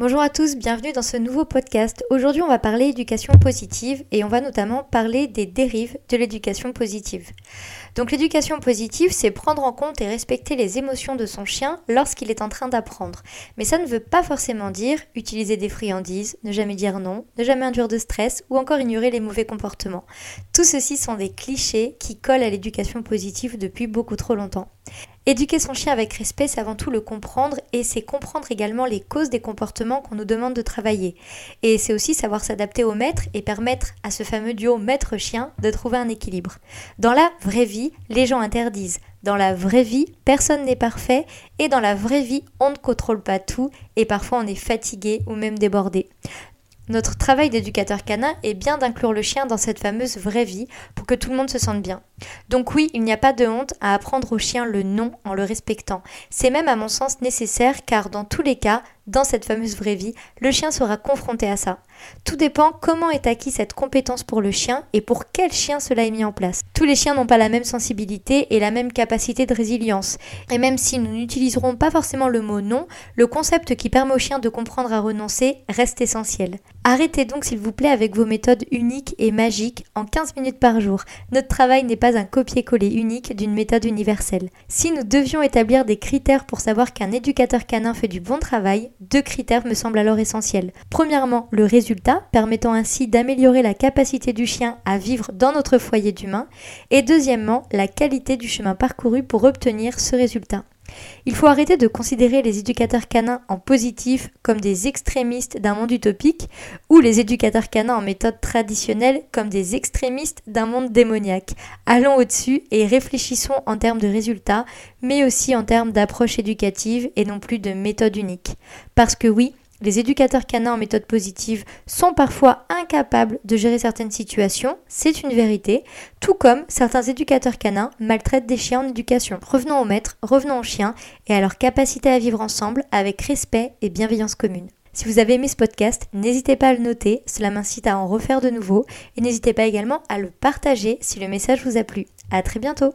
Bonjour à tous, bienvenue dans ce nouveau podcast. Aujourd'hui, on va parler éducation positive et on va notamment parler des dérives de l'éducation positive. Donc l'éducation positive, c'est prendre en compte et respecter les émotions de son chien lorsqu'il est en train d'apprendre. Mais ça ne veut pas forcément dire utiliser des friandises, ne jamais dire non, ne jamais induire de stress ou encore ignorer les mauvais comportements. Tout ceci sont des clichés qui collent à l'éducation positive depuis beaucoup trop longtemps. Éduquer son chien avec respect, c'est avant tout le comprendre et c'est comprendre également les causes des comportements qu'on nous demande de travailler. Et c'est aussi savoir s'adapter au maître et permettre à ce fameux duo maître-chien de trouver un équilibre. Dans la vraie vie, les gens interdisent. Dans la vraie vie, personne n'est parfait et dans la vraie vie, on ne contrôle pas tout et parfois on est fatigué ou même débordé. Notre travail d'éducateur canin est bien d'inclure le chien dans cette fameuse vraie vie pour que tout le monde se sente bien. Donc oui, il n'y a pas de honte à apprendre au chien le non en le respectant. C'est même à mon sens nécessaire car dans tous les cas, dans cette fameuse vraie vie, le chien sera confronté à ça. Tout dépend comment est acquis cette compétence pour le chien et pour quel chien cela est mis en place. Tous les chiens n'ont pas la même sensibilité et la même capacité de résilience. Et même si nous n'utiliserons pas forcément le mot non, le concept qui permet au chien de comprendre à renoncer reste essentiel. Arrêtez donc s'il vous plaît avec vos méthodes uniques et magiques en 15 minutes par jour. Notre travail n'est pas un copier-coller unique d'une méthode universelle. Si nous devions établir des critères pour savoir qu'un éducateur canin fait du bon travail, deux critères me semblent alors essentiels. Premièrement, le résultat, permettant ainsi d'améliorer la capacité du chien à vivre dans notre foyer d'humain. Et deuxièmement, la qualité du chemin parcouru pour obtenir ce résultat. Il faut arrêter de considérer les éducateurs canins en positif comme des extrémistes d'un monde utopique ou les éducateurs canins en méthode traditionnelle comme des extrémistes d'un monde démoniaque. Allons au-dessus et réfléchissons en termes de résultats, mais aussi en termes d'approche éducative et non plus de méthode unique. Parce que oui, les éducateurs canins en méthode positive sont parfois incapables de gérer certaines situations, c'est une vérité, tout comme certains éducateurs canins maltraitent des chiens en éducation. Revenons aux maîtres, revenons aux chiens et à leur capacité à vivre ensemble avec respect et bienveillance commune. Si vous avez aimé ce podcast, n'hésitez pas à le noter, cela m'incite à en refaire de nouveau et n'hésitez pas également à le partager si le message vous a plu. À très bientôt